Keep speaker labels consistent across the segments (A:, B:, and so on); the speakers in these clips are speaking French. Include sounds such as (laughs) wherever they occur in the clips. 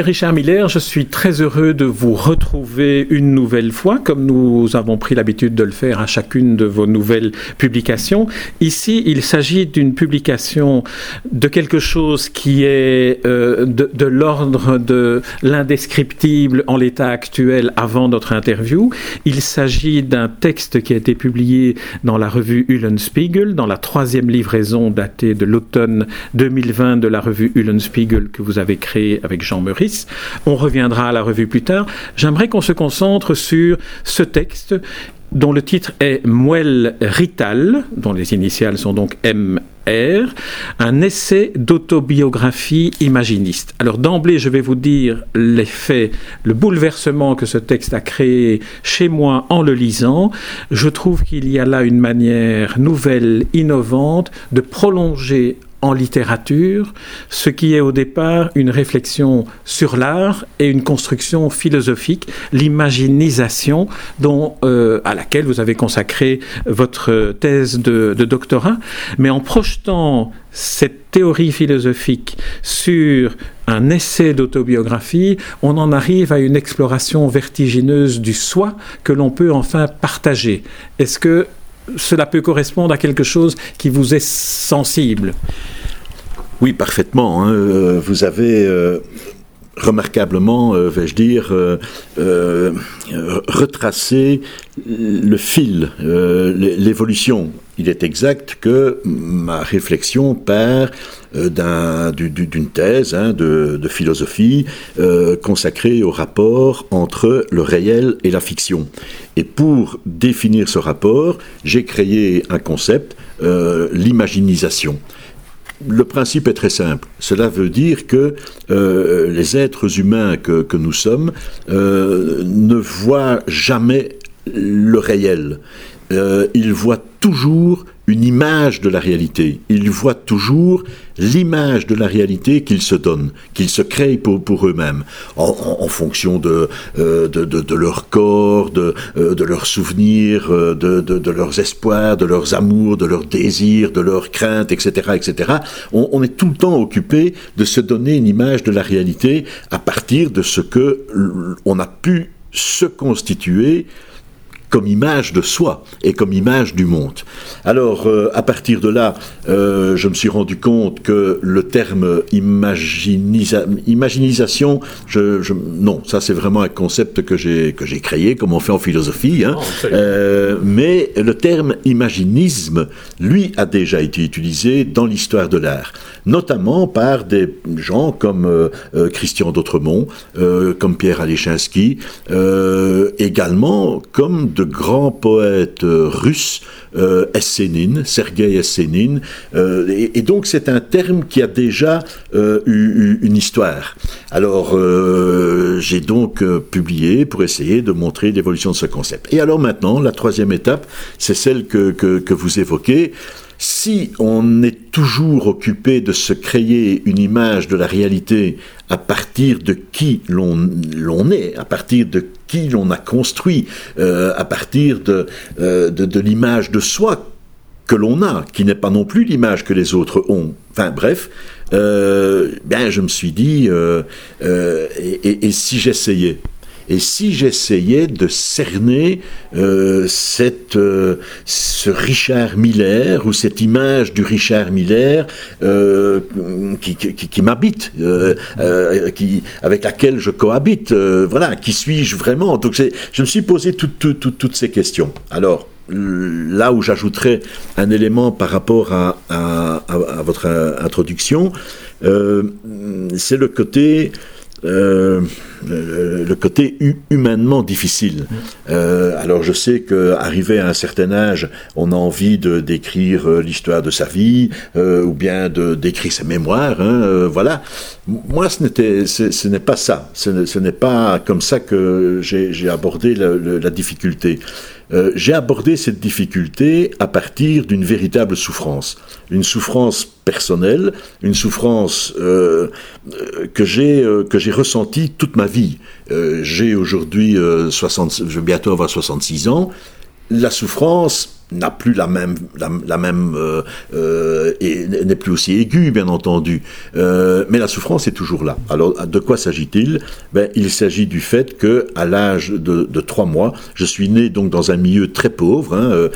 A: Richard Miller, je suis très heureux de vous retrouver une nouvelle fois, comme nous avons pris l'habitude de le faire à chacune de vos nouvelles publications. Ici, il s'agit d'une publication de quelque chose qui est euh, de, l'ordre de l'indescriptible en l'état actuel avant notre interview. Il s'agit d'un texte qui a été publié dans la revue Uhlenspiegel, dans la troisième livraison datée de l'automne 2020 de la revue Uhlenspiegel que vous avez créée avec Jean On reviendra à la revue plus tard. J'aimerais qu'on se concentre sur ce texte dont le titre est Muel Rital, dont les initiales sont donc MR, un essai d'autobiographie imaginiste. Alors d'emblée, je vais vous dire l'effet, le bouleversement que ce texte a créé chez moi en le lisant. Je trouve qu'il y a là une manière nouvelle, innovante, de prolonger en littérature, ce qui est au départ une réflexion sur l'art et une construction philosophique, l'imaginisation dont euh, à laquelle vous avez consacré votre thèse de, de doctorat, mais en projetant cette théorie philosophique sur un essai d'autobiographie, on en arrive à une exploration vertigineuse du soi que l'on peut enfin partager. Est-ce que cela peut correspondre à quelque chose qui vous est sensible
B: oui, parfaitement. Hein. Euh, vous avez euh, remarquablement, euh, vais-je dire, retracé le fil, l'évolution. Il est exact que ma réflexion part d'une thèse hein, de, de, philosophie consacrée au rapport entre le réel et la fiction. Et pour définir ce rapport, j'ai créé un concept, l'imaginisation le principe est très simple. Cela veut dire que euh, les êtres humains que, nous sommes euh, ne voient jamais le réel. Euh, ils voient toujours une image de la réalité. Ils voient toujours l'image de la réalité qu'ils se donnent, qu'ils se créent pour, eux-mêmes, en, fonction de, euh, de, de, leur corps, de, euh, de leurs souvenirs, euh, de, de, leurs espoirs, de leurs amours, de leurs désirs, de leurs craintes, etc. etc. On, on, est tout le temps occupé de se donner une image de la réalité à partir de ce que on a pu se constituer comme image de soi et comme image du monde. Alors, euh, à partir de là, euh, je me suis rendu compte que le terme imaginisation, je, non, ça c'est vraiment un concept que j'ai que j'ai créé, comme on fait en philosophie. Hein. Oh, euh, mais le terme imaginisme, lui, a déjà été utilisé dans l'histoire de l'art, notamment par des gens comme Christian d'Autremont, comme Pierre Alechinski, également comme de grand poète euh, russe, euh, Essénine, Sergei Essénine. Euh, et, donc c'est un terme qui a déjà eu, une histoire. Alors j'ai donc publié pour essayer de montrer l'évolution de ce concept. Et alors maintenant, la troisième étape, c'est celle que, que vous évoquez si on est toujours occupé de se créer une image de la réalité à partir de qui l'on est, à partir de qui l'on a construit, euh, à partir euh, de, l'image de soi que l'on a, qui n'est pas non plus l'image que les autres ont. Enfin bref, euh, bien je me suis dit, et si j'essayais et si j'essayais de cerner euh, cette, euh, ce Richard Miller ou cette image du Richard Miller euh, qui, m'habite, qui, avec laquelle je cohabite, voilà, qui suis-je vraiment? Donc je me suis posé toutes ces questions. Alors, là où j'ajouterais un élément par rapport à votre introduction, c'est le côté euh, le, côté humainement difficile. Euh, alors je sais qu'arrivé à un certain âge, on a envie de d'écrire euh, l'histoire de sa vie ou bien de d'écrire ses mémoires. Hein, voilà. Moi, ce n'était, ce, n'est pas ça. Ce, n'est pas comme ça que j'ai abordé la difficulté. Euh, j'ai abordé cette difficulté à partir d'une véritable souffrance, une souffrance personnelle, une souffrance euh, euh, que j'ai que j'ai ressentie toute ma vie. J'ai aujourd'hui 60, je vais bientôt avoir 66 ans. la souffrance n'a plus la même, la, même euh, euh, et n'est plus aussi aiguë, bien entendu. Euh, mais la souffrance est toujours là. Alors, de quoi s'agit-il? Ben, Il s'agit du fait que, à l'âge de, de, trois mois, je suis né donc dans un milieu très pauvre, hein,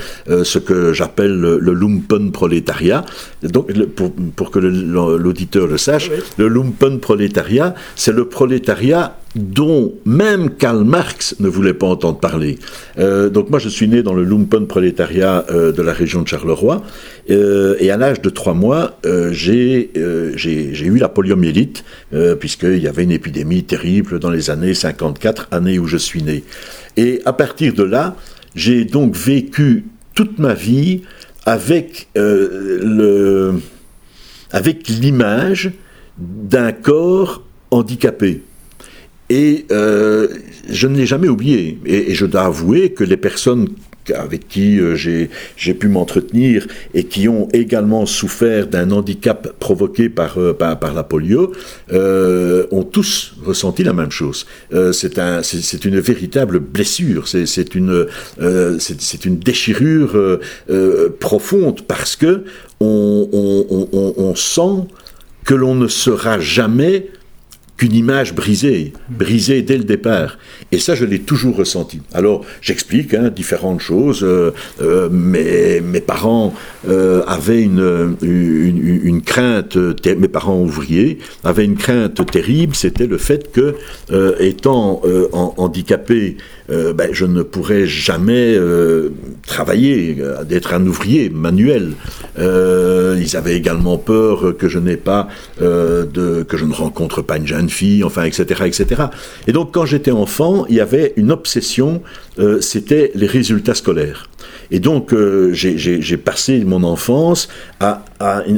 B: ce que j'appelle le, lumpen prolétariat. Donc, pour, pour que l'auditeur le, sache, le lumpen prolétariat, c'est le prolétariat dont même Karl Marx ne voulait pas entendre parler. Euh, donc moi, je suis né dans le lumpen prolétariat euh, de la région de Charleroi, euh, et à l'âge de trois mois, j'ai eu la poliomyélite, puisqu'il y avait une épidémie terrible dans les années 54, années où je suis né. Et à partir de là, j'ai donc vécu toute ma vie avec le avec l'image d'un corps handicapé. Et euh, je ne l'ai jamais oublié. Et, je dois avouer que les personnes avec qui euh, j'ai pu m'entretenir et qui ont également souffert d'un handicap provoqué par, euh, par, la polio ont tous ressenti la même chose. c'est un, une véritable blessure, c'est une, c'est une déchirure profonde parce que on, on, on sent que l'on ne sera jamais qu'une image brisée, brisée dès le départ. Et ça, je l'ai toujours ressenti. Alors, j'explique hein, différentes choses. Euh, euh, mes, parents euh, avaient une, crainte, mes parents ouvriers avaient une crainte terrible, c'était le fait que, étant handicapés, ben, je ne pourrais jamais travailler, d'être un ouvrier manuel. ils avaient également peur que je n'ai pas que je ne rencontre pas une jeune fille, enfin, etc., etc. Et donc, quand j'étais enfant, il y avait une obsession, euh, c'était les résultats scolaires. Et donc, euh, j'ai passé mon enfance à,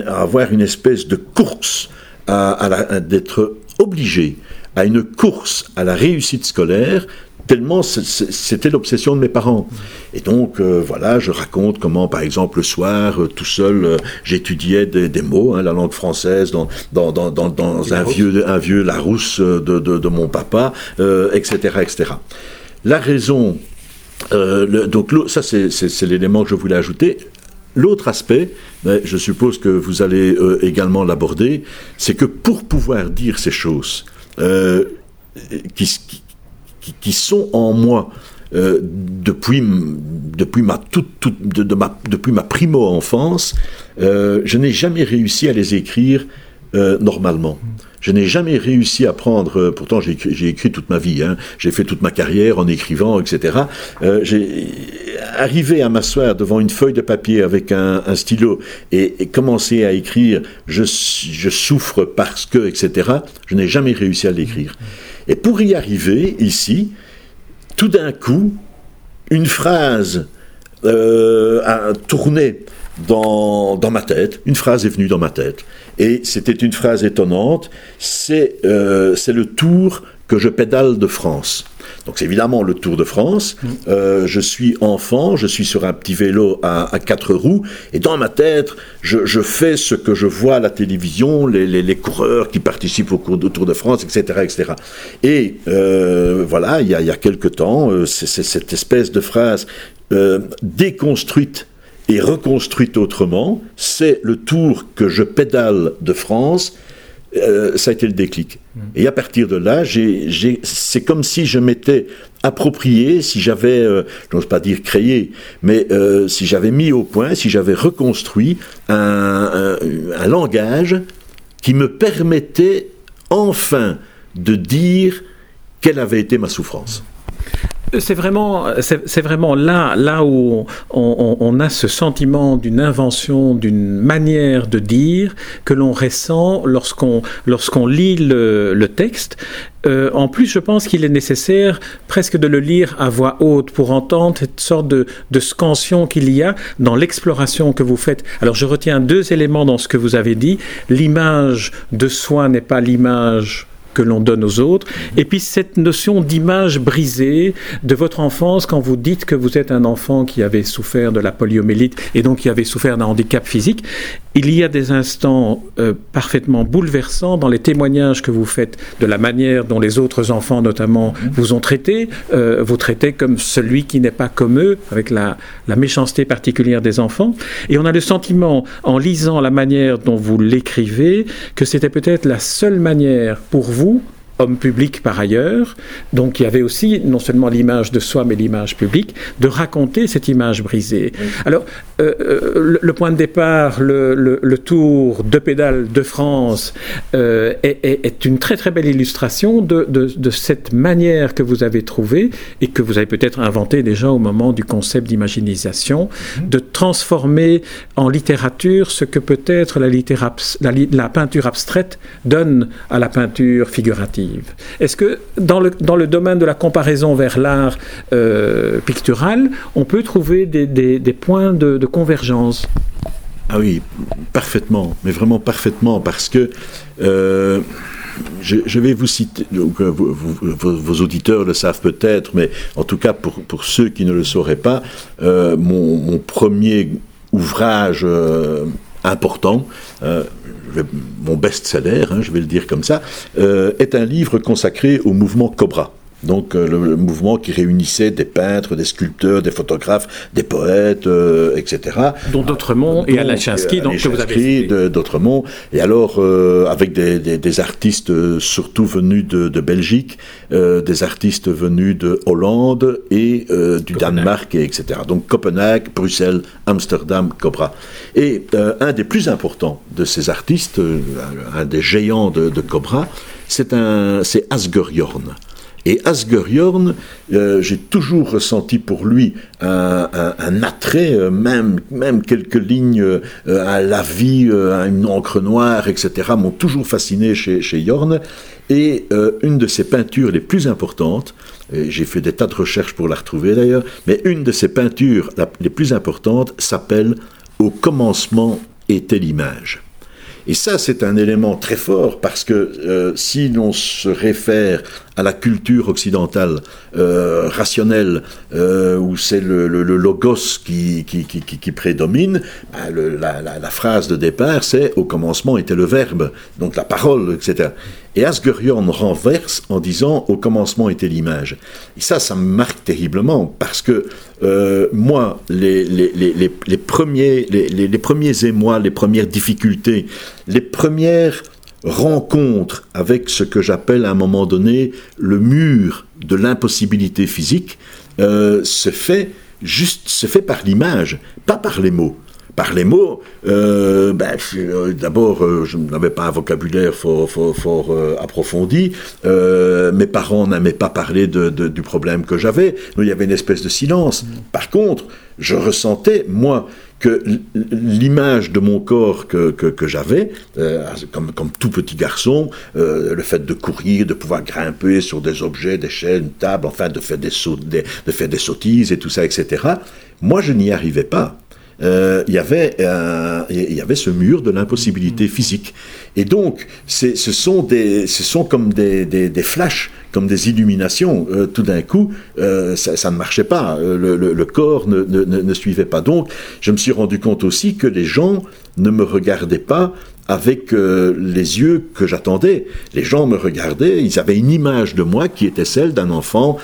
B: avoir une espèce de course, à d'être obligé à une course à la réussite scolaire tellement c'était l'obsession de mes parents. Et donc, euh, voilà, je raconte comment, par exemple, le soir, euh, tout seul, euh, j'étudiais des, mots, hein, la langue française, dans, dans, dans, dans un, vieux, un vieux Larousse de, de, de mon papa, etc., etc. La raison, le, donc ça c'est l'élément que je voulais ajouter. L'autre aspect, ben, je suppose que vous allez également l'aborder, c'est que pour pouvoir dire ces choses, qui, qui, sont en moi euh, depuis, depuis, ma, toute, ma, depuis ma primo-enfance, euh, je n'ai jamais réussi à les écrire euh, normalement. Je n'ai jamais réussi à prendre, pourtant j'ai écrit, toute ma vie, hein, j'ai fait toute ma carrière en écrivant, etc. j'ai arrivé à m'asseoir devant une feuille de papier avec un, stylo et, commencer à écrire je souffre parce que, etc. Je n'ai jamais réussi à l'écrire. Et pour y arriver, ici, tout d'un coup, une phrase euh, a tourné dans, ma tête, une phrase est venue dans ma tête. Et c'était une phrase étonnante, c'est euh, le tour que je pédale de France. Donc c'est évidemment le Tour de France. Euh, je suis enfant, je suis sur un petit vélo à, quatre roues, et dans ma tête, je, fais ce que je vois à la télévision, les, coureurs qui participent au, Tour de France, etc. etc. Et euh, voilà, il y, a, il y a quelque temps, euh, c'est cette espèce de phrase déconstruite et reconstruite autrement, c'est le tour que je pédale de France, euh, ça a été le déclic. Mm. Et à partir de là, c'est comme si je m'étais approprié, si j'avais, euh, je n'ose pas dire créé, mais euh, si j'avais mis au point, si j'avais reconstruit un, langage qui me permettait enfin de dire quelle avait été ma souffrance.
A: C'est vraiment, c'est vraiment là, là où on, a ce sentiment d'une invention, d'une manière de dire que l'on ressent lorsqu'on lorsqu'on lit le, texte. Euh, en plus, je pense qu'il est nécessaire presque de le lire à voix haute pour entendre cette sorte de, de scansion qu'il y a dans l'exploration que vous faites. Alors, je retiens deux éléments dans ce que vous avez dit. L'image de soi n'est pas l'image que l'on donne aux autres. Et puis cette notion d'image brisée de votre enfance quand vous dites que vous êtes un enfant qui avait souffert de la poliomyélite et donc qui avait souffert d'un handicap physique. Il y a des instants euh, parfaitement bouleversants dans les témoignages que vous faites de la manière dont les autres enfants notamment vous ont traité. Euh, vous traitez comme celui qui n'est pas comme eux, avec la, la méchanceté particulière des enfants. Et on a le sentiment, en lisant la manière dont vous l'écrivez, que c'était peut-être la seule manière pour vous full homme public par ailleurs, donc il y avait aussi non seulement l'image de soi, mais l'image publique, de raconter cette image brisée. Alors, euh, euh, le, point de départ, le, tour de pédale de France euh, est, une très très belle illustration de, de, cette manière que vous avez trouvée et que vous avez peut-être inventé déjà au moment du concept d'imaginisation, de transformer en littérature ce que peut-être la, la, la peinture abstraite donne à la peinture figurative. Est-ce que dans le, domaine de la comparaison vers l'art euh, pictural, on peut trouver des, points de, convergence?
B: Ah oui, parfaitement, mais vraiment parfaitement, parce que euh, je, vais vous citer, euh, vos, auditeurs le savent peut-être, mais en tout cas pour, ceux qui ne le sauraient pas, mon, premier ouvrage important, mon best-seller, hein, je vais le dire comme ça, euh, est un livre consacré au mouvement Cobra. Donc euh, le, mouvement qui réunissait des peintres, des sculpteurs, des photographes, des poètes, euh, etc.
A: Dont D'Autremont et Alain Chinsky, donc que vous avez
B: D'Autremont. Et alors avec des, des, artistes surtout venus de, de Belgique, des artistes venus de Hollande et du Danemark, et etc. Donc Copenhague, Bruxelles, Amsterdam, Cobra. Et un des plus importants de ces artistes, un des géants de, de Cobra, c'est Asger Jorn. Et Asger Jorn, euh, j'ai toujours ressenti pour lui un, attrait, euh, même, quelques lignes euh, à la vie, à une encre noire, etc., m'ont toujours fasciné chez, chez Jorn. Et une de ses peintures les plus importantes, j'ai fait des tas de recherches pour la retrouver d'ailleurs, mais une de ses peintures les plus importantes s'appelle Au commencement était l'image. Et ça, c'est un élément très fort parce que euh, si l'on se réfère à la culture occidentale euh, rationnelle, euh, où c'est le, logos qui, prédomine, bah, la, phrase de départ, c'est au commencement était le verbe, donc la parole, etc. Et Asgerion renverse en disant au commencement était l'image. Et ça, ça me marque terriblement parce que euh, moi, les, premiers, les, premiers émois, les premières difficultés, les premières rencontre avec ce que j'appelle à un moment donné le mur de l'impossibilité physique euh, se fait juste se fait par l'image, pas par les mots. Par les mots, euh, ben, euh, d'abord, je n'avais pas un vocabulaire fort, approfondi. mes parents n'aimaient pas parler du problème que j'avais. Il y avait une espèce de silence. Par contre, je ressentais, moi, que l'image de mon corps que, j'avais, euh, comme, tout petit garçon, euh, le fait de courir, de pouvoir grimper sur des objets, des chaînes, une table, enfin de faire des, de faire des sottises et tout ça, etc., moi je n'y arrivais pas. Euh, il y avait il y avait ce mur de l'impossibilité physique. Et donc, ce sont, des, ce sont comme des, des, flashs, comme des illuminations. Euh, tout d'un coup, euh, ça, ne marchait pas. Le, le, corps ne, ne, ne, suivait pas. Donc, je me suis rendu compte aussi que les gens ne me regardaient pas avec les yeux que j'attendais. Les gens me regardaient, ils avaient une image de moi qui était celle d'un enfant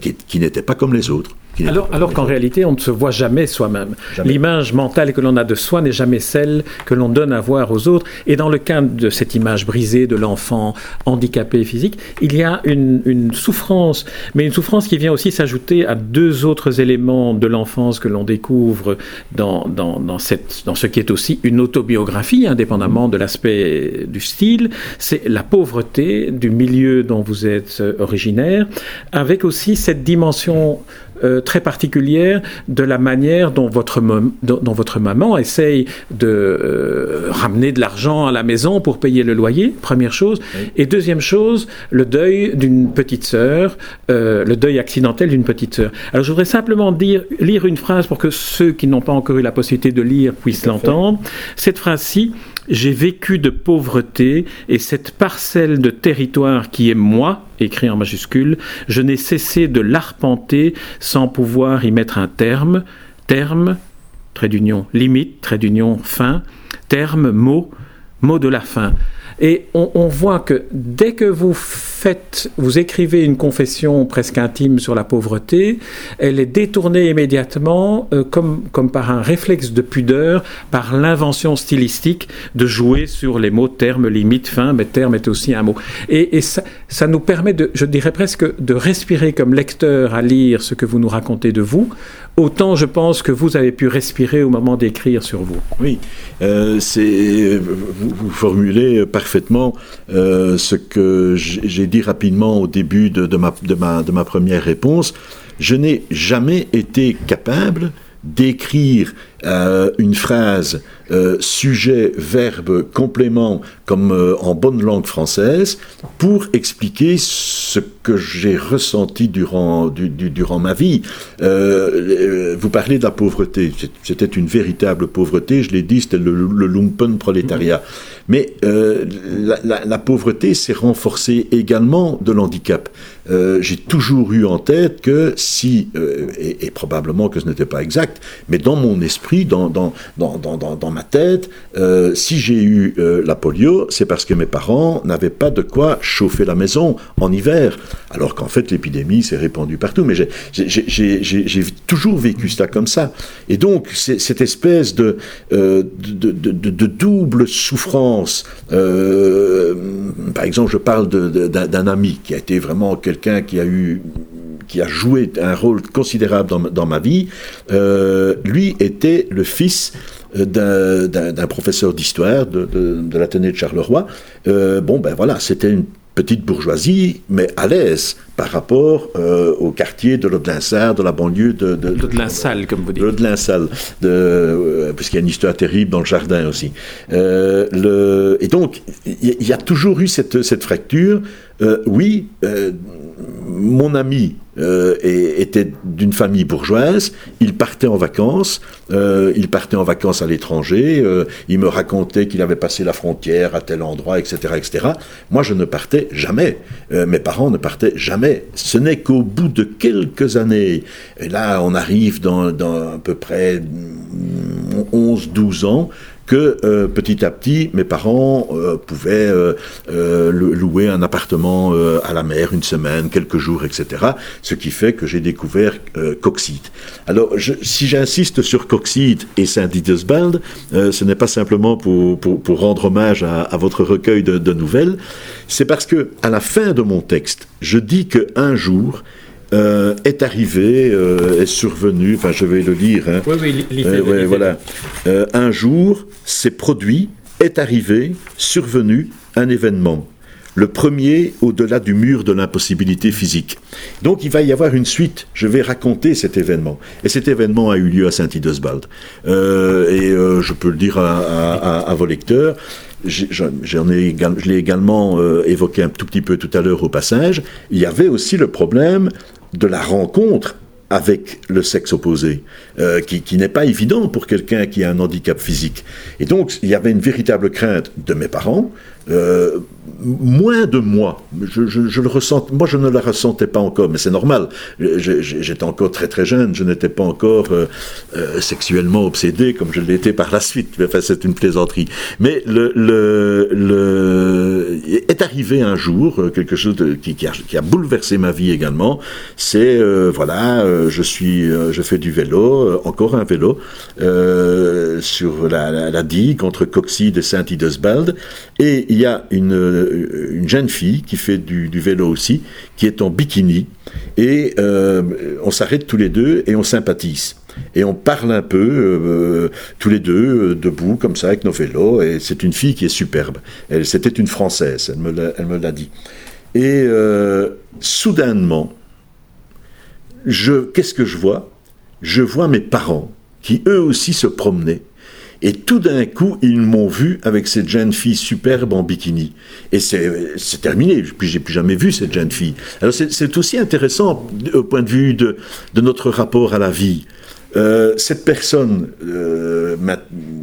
B: qui, qui n'était pas comme les autres.
A: Alors, alors qu'en réalité, on ne se voit jamais soi-même. L'image mentale que l'on a de soi n'est jamais celle que l'on donne à voir aux autres. Et dans le cas de cette image brisée de l'enfant handicapé physique, il y a une, une, souffrance, mais une souffrance qui vient aussi s'ajouter à deux autres éléments de l'enfance que l'on découvre dans, dans, dans, cette, dans ce qui est aussi une autobiographie, indépendamment de l'aspect du style. C'est la pauvreté du milieu dont vous êtes originaire, avec aussi cette dimension euh, très particulière de la manière dont votre, dont, votre maman essaye de euh, ramener de l'argent à la maison pour payer le loyer, première chose. Et deuxième chose, le deuil d'une petite sœur, euh, le deuil accidentel d'une petite sœur. Alors je voudrais simplement dire, lire une phrase pour que ceux qui n'ont pas encore eu la possibilité de lire puissent l'entendre. Cette phrase-ci, j'ai vécu de pauvreté et cette parcelle de territoire qui est moi, écrit en majuscule, je n'ai cessé de l'arpenter sans pouvoir y mettre un terme. Terme, trait d'union, limite, trait d'union, fin, terme, mot, mot de la fin. Et on, voit que dès que vous faites, vous écrivez une confession presque intime sur la pauvreté, elle est détournée immédiatement, euh, comme, comme par un réflexe de pudeur, par l'invention stylistique de jouer sur les mots terme, limite, fin, mais terme est aussi un mot. Et, ça, nous permet de, je dirais presque, de respirer comme lecteur à lire ce que vous nous racontez de vous, autant je pense que vous avez pu respirer au moment d'écrire sur vous.
B: Oui, euh, c'est vous, formulez parfaitement euh, ce que j'ai dit rapidement au début de, ma, première réponse. Je n'ai jamais été capable d'écrire euh, une phrase euh, sujet, verbe, complément, comme en bonne langue française, pour expliquer ce que j'ai ressenti durant ma vie. vous parlez de la pauvreté. C'était une véritable pauvreté, je l'ai dit, c'était le, lumpen prolétariat. Mais la, la, pauvreté s'est renforcée également de l'handicap. J'ai toujours eu en tête que si, et, et probablement que ce n'était pas exact, mais dans mon esprit, dans, dans, dans, dans ma tête, euh, si j'ai eu euh, la polio, c'est parce que mes parents n'avaient pas de quoi chauffer la maison en hiver, alors qu'en fait l'épidémie s'est répandue partout. Mais j'ai toujours vécu ça comme ça. Et donc, cette espèce de, euh, de, de, de, double souffrance, par exemple, je parle d'un ami qui a été vraiment quelqu'un qui a eu qui a joué un rôle considérable dans, ma vie, euh, lui était le fils euh, d'un professeur d'histoire de, de, de l'Athénée de Charleroi. Euh, bon, ben voilà, c'était une petite bourgeoisie, mais à l'aise par rapport euh, au quartier de l'Odlinsard, de la banlieue de...
A: De, de, comme vous dites.
B: Euh, puisqu'il y a une histoire terrible dans le jardin aussi. Euh, le, et donc, il y, y, a toujours eu cette, cette fracture. Oui, mon ami était d'une famille bourgeoise, il partait en vacances, il partait en vacances à l'étranger, il me racontait qu'il avait passé la frontière à tel endroit, etc., etc. Moi, je ne partais jamais. mes parents ne partaient jamais. Ce n'est qu'au bout de quelques années, et là, on arrive dans, dans à peu près 11-12 ans, que euh, petit à petit, mes parents euh, pouvaient euh, louer un appartement à la mer une semaine, quelques jours, etc. Ce qui fait que j'ai découvert Coxide. Alors, si j'insiste sur Coxide et Saint-Didesbald, ce n'est pas simplement pour, pour, rendre hommage à, à votre recueil de, de nouvelles, c'est parce que à la fin de mon texte, je dis que un jour, euh, est arrivé, euh, est survenu, enfin je vais le lire. Hein.
A: Oui, oui, euh,
B: voilà. un jour, s'est produit, est arrivé, survenu un événement. Le premier au-delà du mur de l'impossibilité physique. Donc il va y avoir une suite. Je vais raconter cet événement. Et cet événement a eu lieu à Saint-Idesbald. et je peux le dire à vos lecteurs j'en ai, je l'ai également évoqué un tout petit peu tout à l'heure au passage, il y avait aussi le problème de la rencontre avec le sexe opposé, euh, qui, qui n'est pas évident pour quelqu'un qui a un handicap physique. Et donc, il y avait une véritable crainte de mes parents, euh, moins de moi. Je, le ressens, moi, je ne la ressentais pas encore, mais c'est normal. J'étais encore très très jeune, je n'étais pas encore euh, euh, sexuellement obsédé comme je l'étais par la suite. Enfin, c'est une plaisanterie. Mais est arrivé un jour quelque chose qui, a, bouleversé ma vie également. C'est voilà, je suis, je fais du vélo, encore un vélo sur la, la, la digue entre Coxide et Saint-Idesbald, et il y a une, une, jeune fille qui fait du, vélo aussi, qui est en bikini, et euh, on s'arrête tous les deux et on sympathise. Et on parle un peu, euh, tous les deux, euh, debout, comme ça, avec nos vélos, et c'est une fille qui est superbe. Elle, c'était une Française, elle me l'a dit. Et soudainement, je, qu'est-ce que je vois? Je vois mes parents qui eux aussi se promenaient et tout d'un coup, ils m'ont vu avec cette jeune fille superbe en bikini. Et c'est terminé. Puis j'ai plus jamais vu cette jeune fille. Alors c'est aussi intéressant au point de vue de, notre rapport à la vie. Euh, cette personne euh,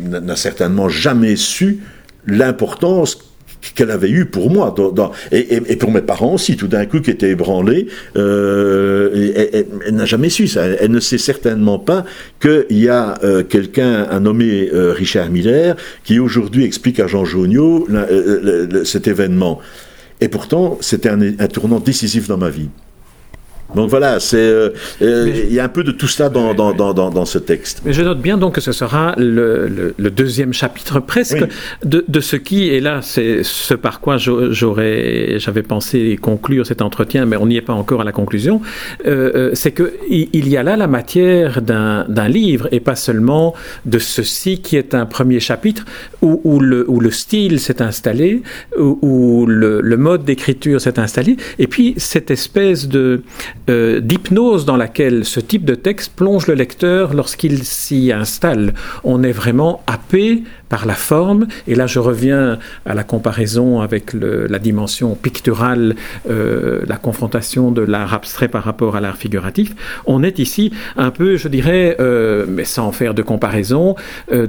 B: n'a certainement jamais su l'importance qu'elle avait eu pour moi et, pour mes parents aussi tout d'un coup qui étaient ébranlés elle, n'a jamais su ça elle, ne sait certainement pas qu'il y a quelqu'un un nommé Richard Miller qui aujourd'hui explique à Jean Jauniot cet événement et pourtant, c'était un, tournant décisif dans ma vie. Donc voilà, c'est euh, euh, il y a un peu de tout ça dans, dans, dans, dans, ce texte.
A: Mais je note bien donc que ce sera le, le, deuxième chapitre presque de, de, ce qui, et là c'est ce par quoi j'aurais j'avais pensé conclure cet entretien, mais on n'y est pas encore à la conclusion, euh, c'est que il y a là la matière d'un livre et pas seulement de ceci qui est un premier chapitre où, où le, où le style s'est installé, où, où le, le mode d'écriture s'est installé, et puis cette espèce de euh, d'hypnose dans laquelle ce type de texte plonge le lecteur lorsqu'il s'y installe. On est vraiment happé par la forme. Et là, je reviens à la comparaison avec la dimension picturale, euh, la confrontation de l'art abstrait par rapport à l'art figuratif. On est ici un peu, je dirais, euh, mais sans faire de comparaison,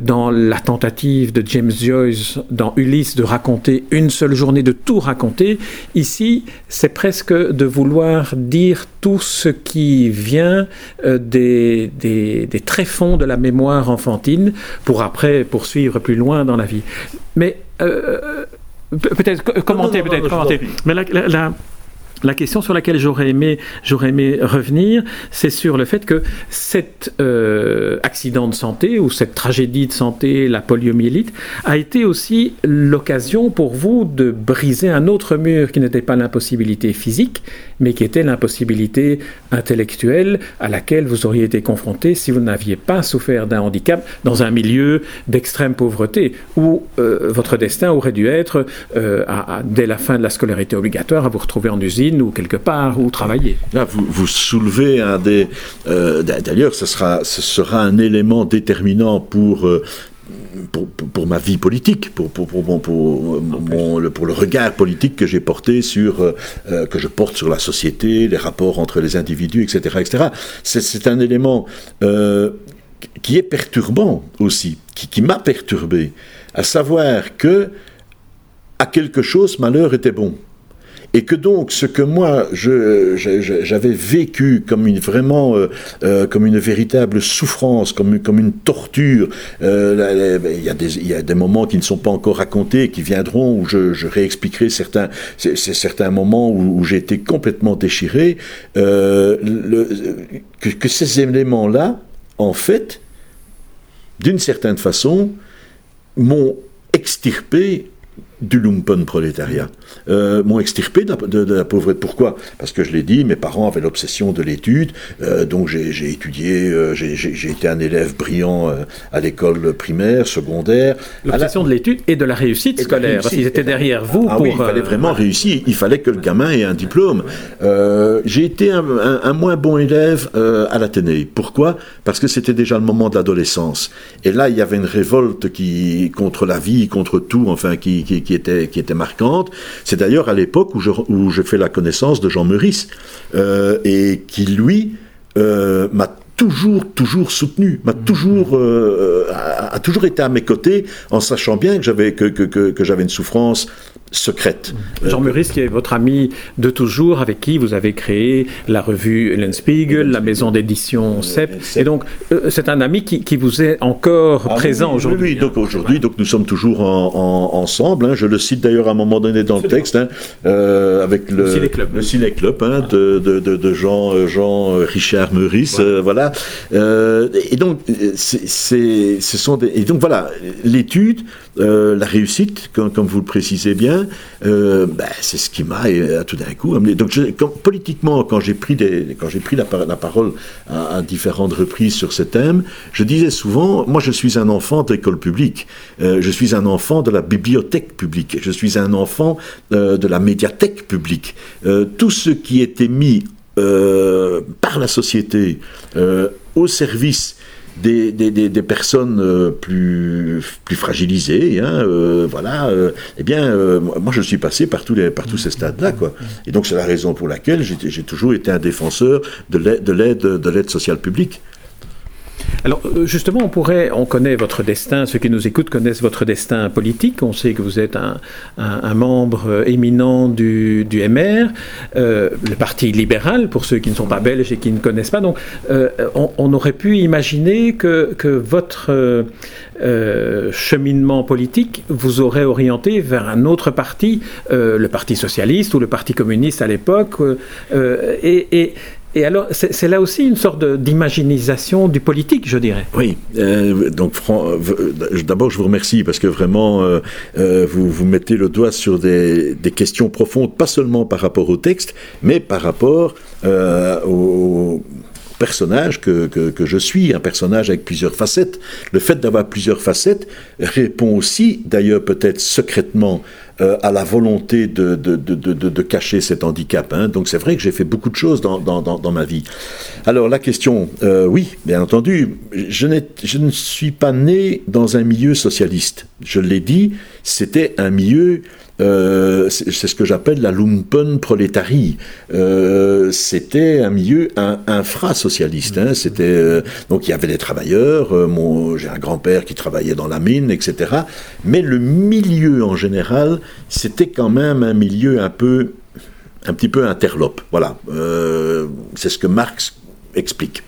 A: dans la tentative de James Joyce dans Ulysse de raconter une seule journée, de tout raconter. Ici, c'est presque de vouloir dire tout ce qui vient des, des, des tréfonds de la mémoire enfantine pour après poursuivre plus loin dans la vie. Mais euh, euh, peut-être commenter, peut-être commenter. Mais la, la, la question sur laquelle j'aurais aimé, j'aurais aimé revenir, c'est sur le fait que cet euh, accident de santé ou cette tragédie de santé, la poliomyélite, a été aussi l'occasion pour vous de briser un autre mur qui n'était pas l'impossibilité physique, mais qui était l'impossibilité intellectuelle à laquelle vous auriez été confronté si vous n'aviez pas souffert d'un handicap dans un milieu d'extrême pauvreté, où euh, votre destin aurait dû être, euh, dès la fin de la scolarité obligatoire, à vous retrouver en usine ou quelque part où travailler.
B: Là, vous, vous soulevez un des. Euh, d'ailleurs, ce sera, ce sera un élément déterminant pour. Euh, pour, pour, ma vie politique, pour, pour, pour, pour, mon, le, pour le regard politique que j'ai porté sur, euh, que je porte sur la société, les rapports entre les individus, etc. etc. C'est un élément qui est perturbant aussi, qui, qui m'a perturbé, à savoir que à quelque chose, malheur était bon et que donc ce que moi j'avais vécu comme une vraiment euh, euh, comme une véritable souffrance, comme comme une torture, euh, il y a des il y a des moments qui ne sont pas encore racontés, qui viendront où je, réexpliquerai certains certains moments où, j'ai été complètement déchiré, que, que ces éléments là, en fait, d'une certaine façon, m'ont extirpé du lumpen prolétariat, euh, m'ont extirpé de la, pauvreté. Pourquoi? Parce que je l'ai dit, mes parents avaient l'obsession de l'étude, euh, donc j'ai étudié, euh, j'ai été un élève brillant à l'école primaire, secondaire.
A: L'obsession de l'étude et de la réussite scolaire, parce qu'ils étaient derrière vous
B: ah
A: pour...
B: Oui, il fallait vraiment réussir, il fallait que le gamin ait un diplôme. j'ai été un, un, moins bon élève à l'Athénée. Pourquoi? Parce que c'était déjà le moment de l'adolescence. Et là, il y avait une révolte qui contre la vie, contre tout, enfin, qui, qui qui était, qui était marquante. C'est d'ailleurs à l'époque où je, où je fais la connaissance de Jean Meurice, euh, et qui, lui, euh, m'a toujours, toujours soutenu, m'a toujours, euh, a, toujours été à mes côtés, en sachant bien que j'avais que, que, que, que j'avais une souffrance secrète.
A: Jean Meurice, qui est votre ami de toujours, avec qui vous avez créé la revue Ellen Spiegel, la maison d'édition CEP. Et donc, euh, c'est un ami qui, qui, vous est encore ah présent aujourd'hui.
B: Oui, donc aujourd'hui, donc nous sommes toujours en, ensemble. Hein. Je le cite d'ailleurs à un moment donné dans le texte, hein, euh, avec le, le Ciné-Club, hein, de, de, de, Jean, euh, Jean Richard Meurice. voilà. et donc, c'est, ce sont des, et donc voilà, l'étude, la réussite, comme, comme vous le précisez bien, euh, ben, c'est ce qui m'a euh, tout d'un coup. Donc, politiquement, quand j'ai pris, des, quand j'ai pris la, parole à, différentes reprises sur ce thème, je disais souvent, moi je suis un enfant de l'école publique, euh, je suis un enfant de la bibliothèque publique, je suis un enfant de la médiathèque publique. tout ce qui était mis par la société au service des, des, des, personnes euh, plus, plus fragilisées, hein, euh, voilà, euh, eh bien, moi je suis passé par tous, les, par tous ces stades-là, quoi. Et donc c'est la raison pour laquelle j'ai toujours été un défenseur de l'aide de l'aide sociale publique.
A: Alors euh, justement, on pourrait, on connaît votre destin, ceux qui nous écoutent connaissent votre destin politique. On sait que vous êtes un, membre euh, éminent du, MR, euh, le Parti libéral, pour ceux qui ne sont pas belges et qui ne connaissent pas. Donc, on, aurait pu imaginer que, votre cheminement politique vous aurait orienté vers un autre parti, le Parti socialiste ou le Parti communiste à l'époque, et et alors, c'est là aussi une sorte d'imaginisation du politique, je dirais.
B: Oui, euh, donc euh, d'abord je vous remercie parce que vraiment euh, vous, vous mettez le doigt sur des, des, questions profondes, pas seulement par rapport au texte, mais par rapport au personnage que, que, je suis, un personnage avec plusieurs facettes. Le fait d'avoir plusieurs facettes répond aussi, d'ailleurs peut-être secrètement, euh, à la volonté de, de, de, de, cacher cet handicap. Hein. Donc c'est vrai que j'ai fait beaucoup de choses dans, dans, dans, ma vie. Alors la question, euh, oui, bien entendu, je, je ne suis pas né dans un milieu socialiste. Je l'ai dit, c'était un milieu euh, c'est ce que j'appelle la lumpen prolétarie. Euh, c'était un milieu infra-socialiste. Hein, c'était euh, donc il y avait des travailleurs. j'ai un grand-père qui travaillait dans la mine, etc. Mais le milieu en général, c'était quand même un milieu un peu, un petit peu interlope. Voilà, c'est ce que Marx explique.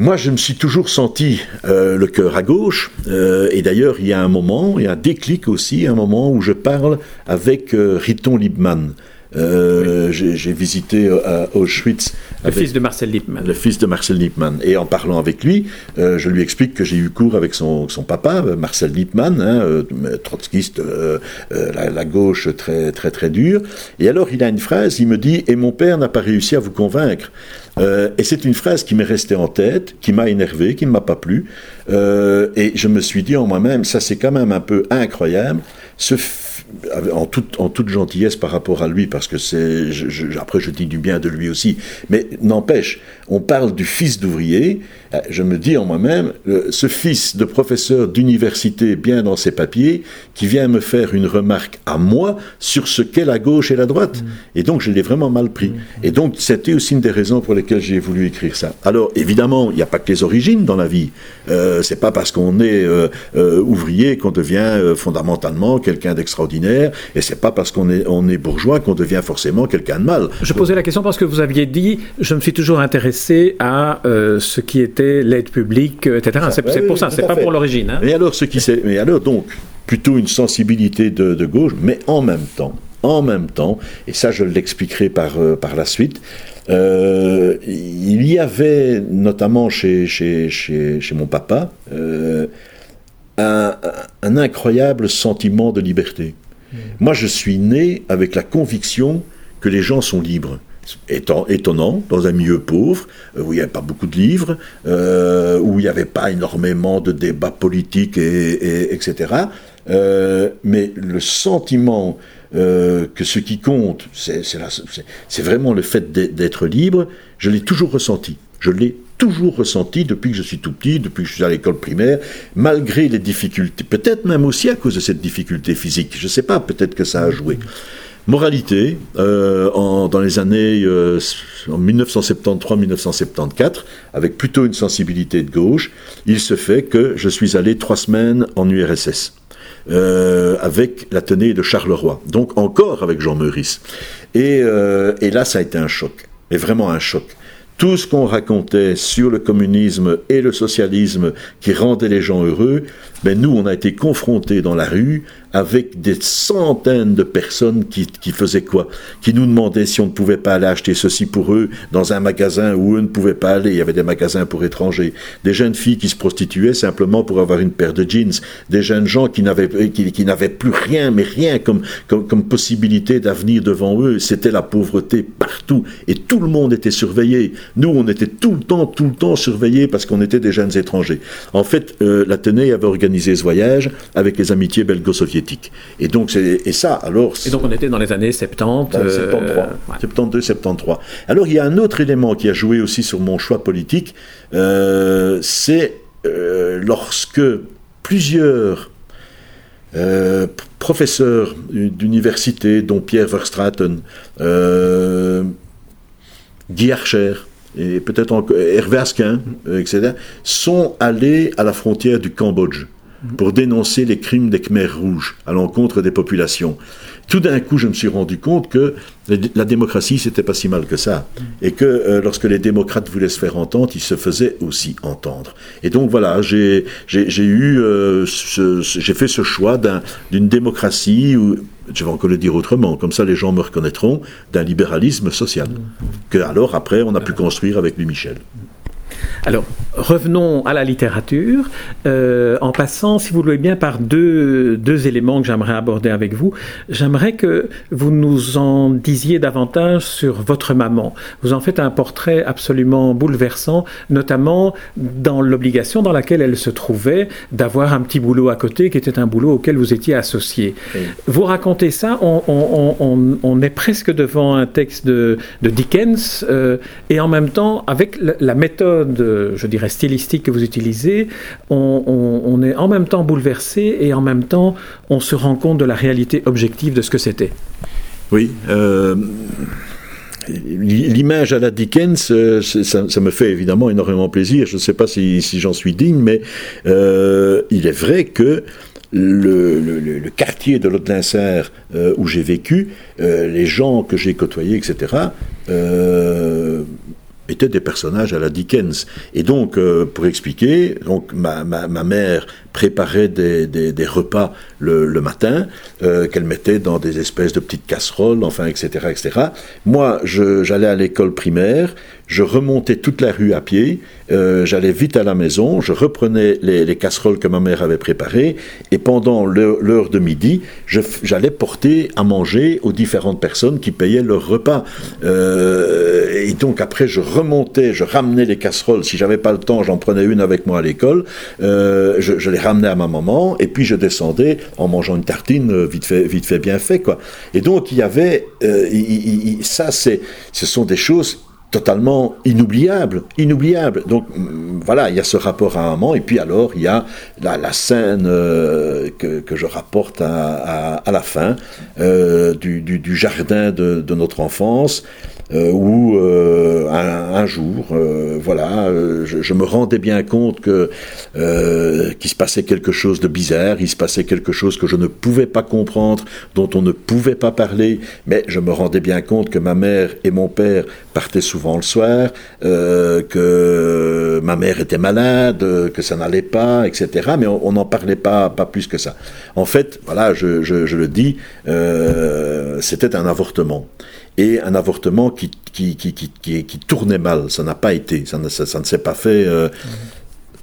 B: Moi, je me suis toujours senti euh, le cœur à gauche, euh, et d'ailleurs, il y a un moment, il y a un déclic aussi, un moment où je parle avec euh, Riton Liebman. Euh, j'ai visité euh, Auschwitz.
A: Le fils de Marcel Lippmann.
B: Le fils de Marcel Lippmann. Et en parlant avec lui, euh, je lui explique que j'ai eu cours avec son, son papa, Marcel Lippmann, hein, trotskiste, la, la, gauche très, très, très dure. Et alors, il a une phrase, il me dit Et mon père n'a pas réussi à vous convaincre. et c'est une phrase qui m'est restée en tête, qui m'a énervé, qui ne m'a pas plu. et je me suis dit en moi-même Ça, c'est quand même un peu incroyable. Ce en toute, en toute gentillesse par rapport à lui, parce que c'est, après je dis du bien de lui aussi, mais n'empêche, on parle du fils d'ouvrier, euh, je me dis en moi-même, ce fils de professeur d'université bien dans ses papiers, qui vient me faire une remarque à moi sur ce qu'est la gauche et la droite. Mm. Et donc je l'ai vraiment mal pris. Mm. Et donc c'était aussi une des raisons pour lesquelles j'ai voulu écrire ça. Alors évidemment, il n'y a pas que les origines dans la vie. Euh, c'est pas parce qu'on est euh, euh, ouvrier qu'on devient fondamentalement quelqu'un d'extraordinaire, et c'est pas parce qu'on est, on est bourgeois qu'on devient forcément quelqu'un de mal.
A: Je posais la question parce que vous aviez dit, je me suis toujours intéressé à ce qui était l'aide publique, etc. C'est pour ça, c'est pas pour l'origine. Hein.
B: Mais alors, ce qui mais alors donc plutôt une sensibilité de, gauche, mais en même temps, en même temps, et ça je l'expliquerai par, euh, par la suite, euh, il y avait notamment chez, chez, chez, chez mon papa euh, un, un, incroyable sentiment de liberté. Mmh. Moi je suis né avec la conviction que les gens sont libres étonnant dans un milieu pauvre euh, où il n'y avait pas beaucoup de livres, euh, où il n'y avait pas énormément de débats politiques, et, etc. Euh, mais le sentiment que ce qui compte, c'est vraiment le fait d'être libre, je l'ai toujours ressenti. Je l'ai toujours ressenti depuis que je suis tout petit, depuis que je suis à l'école primaire, malgré les difficultés, peut-être même aussi à cause de cette difficulté physique. Je ne sais pas, peut-être que ça a joué. Moralité, euh, dans les années 1973-1974, euh, avec plutôt une sensibilité de gauche, il se fait que je suis allé trois semaines en URSS. Euh, avec la de Charleroi, donc encore avec Jean Meurice. Et, et là, ça a été un choc, mais vraiment un choc tout ce qu'on racontait sur le communisme et le socialisme qui rendait les gens heureux, ben nous, on a été confrontés dans la rue avec des centaines de personnes qui, qui, faisaient quoi? Qui nous demandaient si on ne pouvait pas aller acheter ceci pour eux dans un magasin où eux ne pouvaient pas aller. Il y avait des magasins pour étrangers. Des jeunes filles qui se prostituaient simplement pour avoir une paire de jeans. Des jeunes gens qui n'avaient, qui, qui n'avaient plus rien, mais rien comme, comme, comme possibilité d'avenir devant eux. C'était la pauvreté partout. Et tout le monde était surveillé. Nous, on était tout le temps, tout le temps surveillés parce qu'on était des jeunes étrangers. En fait, euh, l'Athénée avait organisé ce voyage avec les amitiés belgo-soviétiques. Et donc, et ça, alors.
A: Et donc, on était dans les années 70.
B: 73. 72, 73. Alors, il y a un autre élément qui a joué aussi sur mon choix politique, euh, c'est euh, lorsque plusieurs euh, professeurs d'université, dont Pierre Verstraeten, Guy Archer, et peut-être encore Hervé Asquin, etc., sont allés à la frontière du Cambodge pour dénoncer les crimes des Khmers rouges à l'encontre des populations tout d'un coup, je me suis rendu compte que la démocratie, c'était pas si mal que ça. Et que euh, lorsque les démocrates voulaient se faire entendre, ils se faisaient aussi entendre. Et donc voilà, j'ai eu, euh, j'ai fait ce choix d'une démocratie, ou, je vais encore le dire autrement, comme ça les gens me reconnaîtront, d'un libéralisme social. Que alors après, on a pu construire avec Louis Michel.
A: Alors, revenons à la littérature, euh, en passant, si vous le voulez bien, par deux, deux éléments que j'aimerais aborder avec vous. J'aimerais que vous nous en disiez davantage sur votre maman. Vous en faites un portrait absolument bouleversant, notamment dans l'obligation dans laquelle elle se trouvait d'avoir un petit boulot à côté qui était un boulot auquel vous étiez associé. Vous racontez ça, on, on, on, est presque devant un texte de, de Dickens, euh, et en même temps, avec la méthode je dirais, stylistique que vous utilisez, on, est en même temps bouleversé et en même temps on se rend compte de la réalité objective de ce que c'était.
B: Oui. Euh, l'image à la Dickens, euh, ça, me fait évidemment énormément plaisir. Je ne sais pas si, j'en suis digne, mais euh, il est vrai que le, quartier de l'Aude-Linsert où j'ai vécu, les gens que j'ai côtoyés, etc., étaient des personnages à la Dickens. Et donc, euh, pour expliquer, donc ma, mère préparait des, des, repas le, le matin, euh, qu'elle mettait dans des espèces de petites casseroles, enfin, etc., etc. Moi, j'allais à l'école primaire, je remontais toute la rue à pied, euh, j'allais vite à la maison, je reprenais les, les, casseroles que ma mère avait préparées, et pendant l'heure de midi, j'allais porter à manger aux différentes personnes qui payaient leur repas. Euh, et donc après, je remontais, je ramenais les casseroles. Si j'avais pas le temps, j'en prenais une avec moi à l'école. Je, je les ramenais à ma maman, et puis je descendais en mangeant une tartine euh, vite fait, vite fait bien fait, quoi. Et donc, il y avait, euh, ça, c'est, ce sont des choses totalement inoubliables, inoubliables. Donc mm, voilà, il y a ce rapport à un moment, et puis alors il y a la, scène euh, que, je rapporte à, la fin du, jardin de, de notre enfance, où euh, un, jour, euh, voilà, je, me rendais bien compte que qu'il se passait quelque chose de bizarre, il se passait quelque chose que je ne pouvais pas comprendre, dont on ne pouvait pas parler, mais je me rendais bien compte que ma mère et mon père partaient souvent le soir, que ma mère était malade, que ça n'allait pas, etc. Mais on n'en parlait pas, pas plus que ça. En fait, voilà, je, je, je le dis, c'était un avortement et un avortement qui, tournait mal. Ça n'a pas été, ça ne, s'est pas fait. Euh,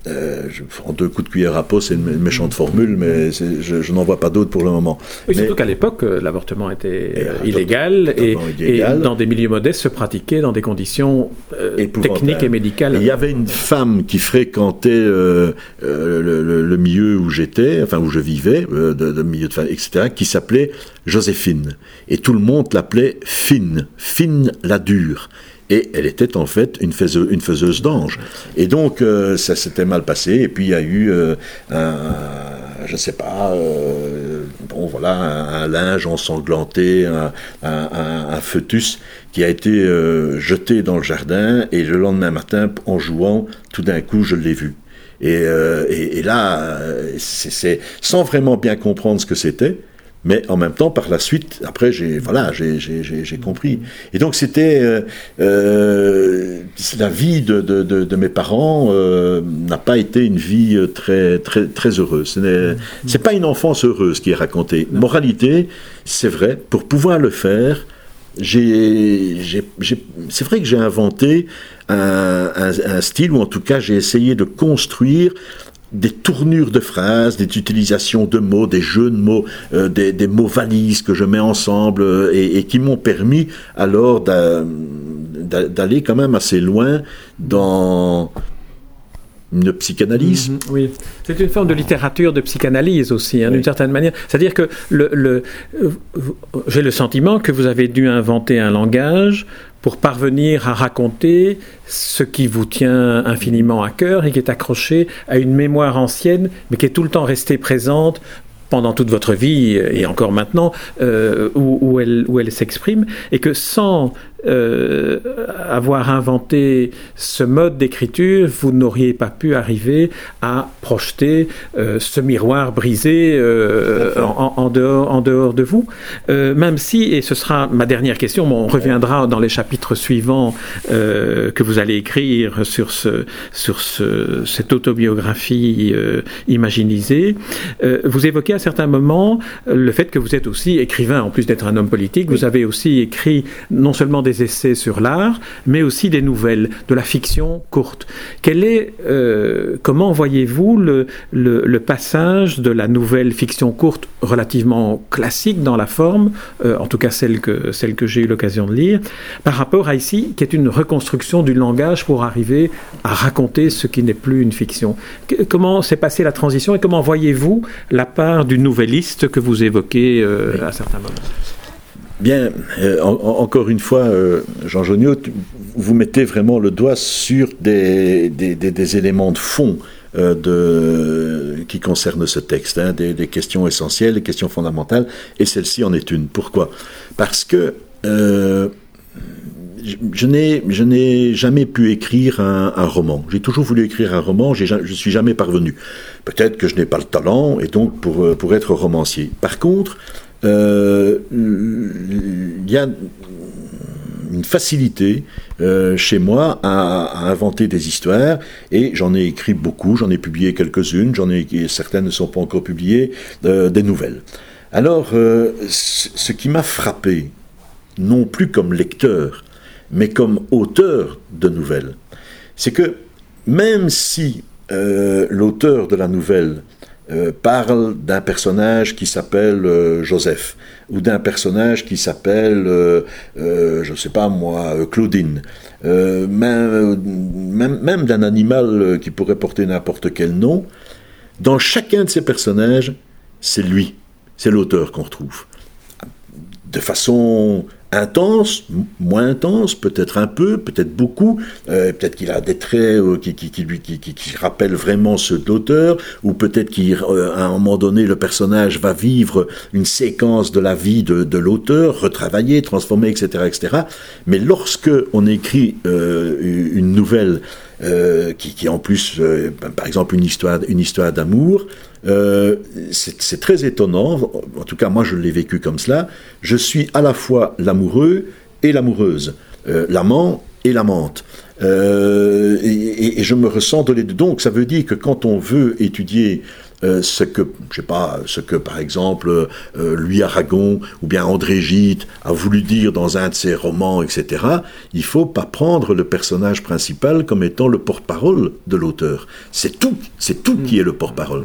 B: euh, je, en deux coups de cuillère à peau, c'est une, méchante formule, mais je, n'en vois pas d'autre pour le moment.
A: Oui, surtout qu'à l'époque, euh, l'avortement était illégal, et, dans des milieux modestes se pratiquait dans des conditions techniques et médicales.
B: il y avait une femme qui fréquentait le, le, milieu où j'étais, enfin où je vivais, de, de milieu de femmes, etc., qui s'appelait Joséphine. Et tout le monde l'appelait Fine, Fine la dure. Et elle était en fait une faiseuse, d'ange. Et donc, euh, ça s'était mal passé. Et puis, il y a eu euh, un, je sais pas, euh, bon, voilà, un, linge ensanglanté, un, un, fœtus qui a été jeté dans le jardin. Et le lendemain matin, en jouant, tout d'un coup, je l'ai vu. Et, et, et là, c'est sans vraiment bien comprendre ce que c'était mais en même temps, par la suite, après, j'ai voilà, j'ai compris. Et donc, c'était euh, euh, la vie de, de, de, de mes parents euh, n'a pas été une vie très très très heureuse. Ce n'est pas une enfance heureuse qui est racontée. Moralité, c'est vrai. Pour pouvoir le faire, c'est vrai que j'ai inventé un, un, un, style, ou en tout cas j'ai essayé de construire des tournures de phrases, des utilisations de mots, des jeux de mots, euh, des, mots valises que je mets ensemble euh, et, qui m'ont permis alors d'aller quand même assez loin dans une psychanalyse.
A: Mhm, oui, c'est une forme de littérature de psychanalyse aussi, hein, d'une certaine manière. C'est-à-dire que le, le euh, j'ai le sentiment que vous avez dû inventer un langage pour parvenir à raconter ce qui vous tient infiniment à cœur et qui est accroché à une mémoire ancienne, mais qui est tout le temps restée présente pendant toute votre vie et encore maintenant, euh, où, elle, où elle s'exprime, et que sans euh, avoir inventé ce mode d'écriture, vous n'auriez pas pu arriver à projeter euh, ce miroir brisé en, dehors, en dehors de vous. même si, et ce sera ma dernière question, on reviendra dans les chapitres suivants que vous allez écrire sur, ce, sur ce, cette autobiographie imaginisée, vous évoquez à certains moments le fait que vous êtes aussi écrivain, en plus d'être un homme politique, vous avez aussi écrit non seulement des essais sur l'art, mais aussi des nouvelles, de la fiction courte. Quel est, euh, comment voyez-vous le, le, passage de la nouvelle fiction courte relativement classique dans la forme, euh, en tout cas celle que, celle que j'ai eu l'occasion de lire, par rapport à ici, qui est une reconstruction du langage pour arriver à raconter ce qui n'est plus une fiction? Comment s'est passée la transition et comment voyez-vous la part du nouvelliste que vous évoquez euh, à certains moments?
B: Bien, euh, encore une fois, euh, Jean Joniot, vous mettez vraiment le doigt sur des, éléments de fond euh, qui concernent ce texte, hein, des, questions essentielles, des questions fondamentales, et celle-ci en est une. Pourquoi? Parce que je, n'ai jamais pu écrire un, roman. J'ai toujours voulu écrire un roman, je ne suis jamais parvenu. Peut-être que je n'ai pas le talent, et donc pour, être romancier. Par contre, il y a une facilité euh, chez moi à, inventer des histoires et j'en ai écrit beaucoup, j'en ai publié quelques-unes, j'en ai certaines ne sont pas encore publiées, euh, des nouvelles. Alors, ce qui m'a frappé, non plus comme lecteur, mais comme auteur de nouvelles, c'est que même si l'auteur de la nouvelle euh, parle d'un personnage qui s'appelle euh, Joseph, ou d'un personnage qui s'appelle, euh, je ne sais pas moi, Claudine, même, même d'un animal qui pourrait porter n'importe quel nom, dans chacun de ces personnages, c'est lui, c'est l'auteur qu'on retrouve. De façon intense, moins intense, peut-être un peu, peut-être beaucoup, euh, peut-être qu'il a des traits euh, qui, rappellent vraiment ceux de l'auteur, ou peut-être qu'à euh, un moment donné, le personnage va vivre une séquence de la vie de, de l'auteur, retravailler, transformer, etc., etc. Mais lorsque on écrit une nouvelle qui, qui en plus, par exemple, une histoire, une histoire d'amour, euh, c'est très étonnant, en tout cas moi je l'ai vécu comme cela, je suis à la fois l'amoureux et l'amoureuse, euh, l'amant et l'amante. Euh, et, je me ressens de les deux. Donc ça veut dire que quand on veut étudier ce que, je sais pas, ce que par exemple Louis Aragon ou bien André Gide a voulu dire dans un de ses romans, etc., il faut pas prendre le personnage principal comme étant le porte-parole de l'auteur. C'est tout, c'est tout qui est le porte-parole.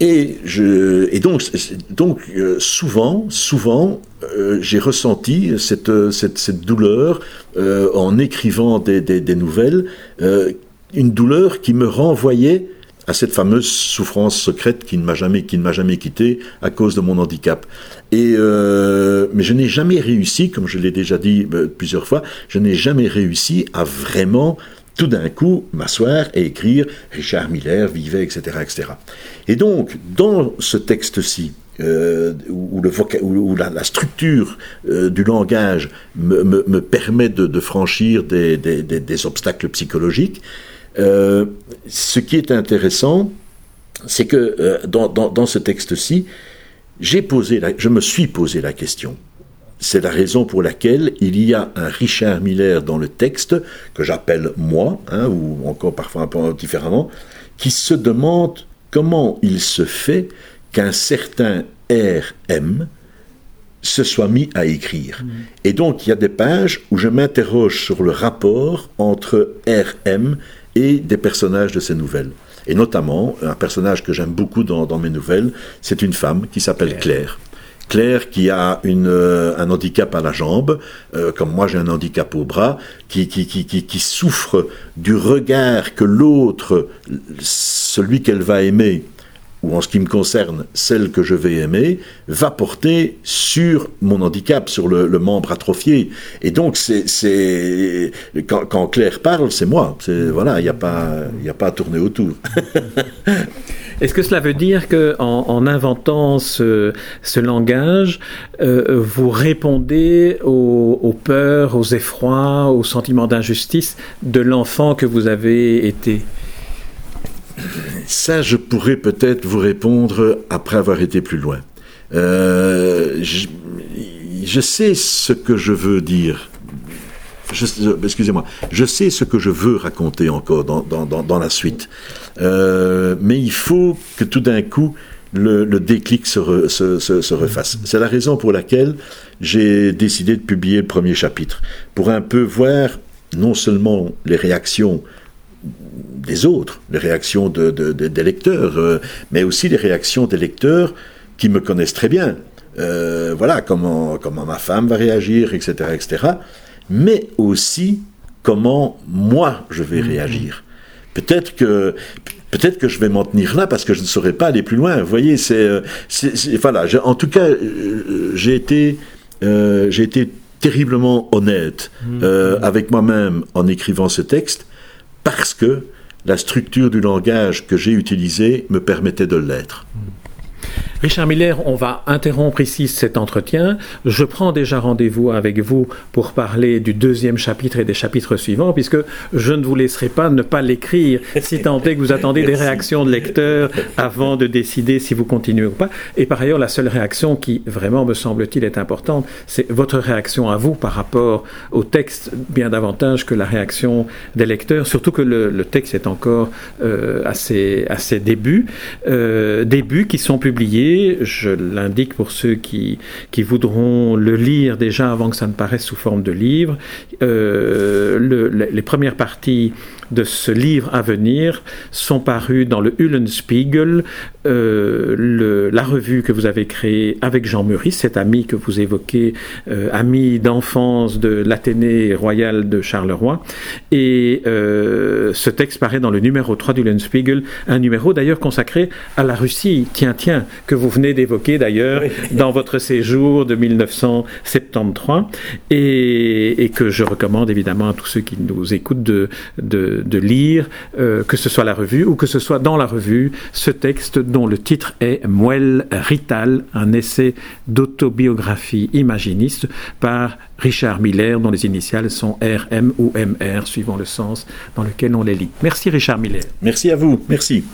B: Et, je, et donc, donc euh, souvent, souvent, euh, j'ai ressenti cette, cette, cette douleur euh, en écrivant des, des, des nouvelles, une douleur qui me renvoyait à cette fameuse souffrance secrète qui ne m'a jamais, qui ne m'a jamais quitté à cause de mon handicap. Et mais je n'ai jamais réussi, comme je l'ai déjà dit plusieurs fois, je n'ai jamais réussi à vraiment tout d'un coup m'asseoir et écrire Richard Miller vivait, etc., etc. Et donc, dans ce texte-ci, euh, où, la, structure euh, du langage me, permet de, franchir des, obstacles psychologiques, euh, ce qui est intéressant, c'est que dans, ce texte-ci, je me suis posé la question c'est la raison pour laquelle il y a un Richard Miller dans le texte, que j'appelle moi, hein, ou encore parfois un peu différemment, qui se demande comment il se fait qu'un certain RM se soit mis à écrire. Mm. Et donc il y a des pages où je m'interroge sur le rapport entre RM et des personnages de ces nouvelles. Et notamment, un personnage que j'aime beaucoup dans, dans, mes nouvelles, c'est une femme qui s'appelle Claire. Claire qui a euh, un handicap à la jambe, euh, comme moi j'ai un handicap au bras, qui, souffre du regard que l'autre, celui qu'elle va aimer, ou en ce qui me concerne, celle que je vais aimer, va porter sur mon handicap, sur le, membre atrophié. Et donc, c'est, quand, Claire parle, c'est moi. Voilà, il n'y a, a pas à tourner autour. (laughs)
A: Est-ce que cela veut dire que en, inventant ce, langage, euh, vous répondez aux, peurs, aux effrois, aux sentiments d'injustice de l'enfant que vous avez été?
B: Ça, je pourrais peut-être vous répondre après avoir été plus loin. Euh, je, sais ce que je veux dire. Excusez-moi. Je sais ce que je veux raconter encore dans, la suite. Euh, mais il faut que tout d'un coup, le, déclic se, refasse. C'est la raison pour laquelle j'ai décidé de publier le premier chapitre. Pour un peu voir non seulement les réactions des autres, les réactions des lecteurs, euh, mais aussi les réactions des lecteurs qui me connaissent très bien. Euh, voilà, comment, comment ma femme va réagir, etc., etc. Mais aussi comment moi je vais mhm. réagir. Peut-être que peut-être que je vais m'en tenir là parce que je ne saurais pas aller plus loin. Vous voyez, c'est, euh, voilà. En tout cas, euh, j'ai été, j'ai été terriblement honnête mhm. avec moi-même en écrivant ce texte parce que la structure du langage que j'ai utilisé me permettait de l'être. Mhm.
A: Richard Miller, on va interrompre ici cet entretien. Je prends déjà rendez-vous avec vous pour parler du deuxième chapitre et des chapitres suivants, puisque je ne vous laisserai pas ne pas l'écrire, si tant est que vous attendez des réactions de lecteurs avant de décider si vous continuez ou pas. Et par ailleurs, la seule réaction qui vraiment, me semble-t-il, est importante, c'est votre réaction à vous par rapport au texte, bien davantage que la réaction des lecteurs, surtout que le, texte est encore euh, à, ses, débuts, euh, débuts qui sont publiés je l'indique pour ceux qui, voudront le lire déjà avant que ça ne paraisse sous forme de livre. Euh, les premières parties de ce livre à venir sont parus dans le Uhlenspiegel, euh, la revue que vous avez créée avec Jean Meurice, cet ami que vous évoquez, euh, ami d'enfance de l'Athénée royal de Charleroi. Et euh, ce texte paraît dans le numéro 3 d'Uhlenspiegel, un numéro d'ailleurs consacré à la Russie, tiens, tiens, que vous venez d'évoquer d'ailleurs (laughs) dans votre séjour de 1973, et, et, que je recommande évidemment à tous ceux qui nous écoutent de, de de, lire, euh, que ce soit la revue ou que ce soit dans la revue, ce texte dont le titre est Muel Rital, un essai d'autobiographie imaginiste par Richard Miller, dont les initiales sont RM ou MR, suivant le sens dans lequel on les lit. Merci Richard Miller.
B: Merci à vous. Merci.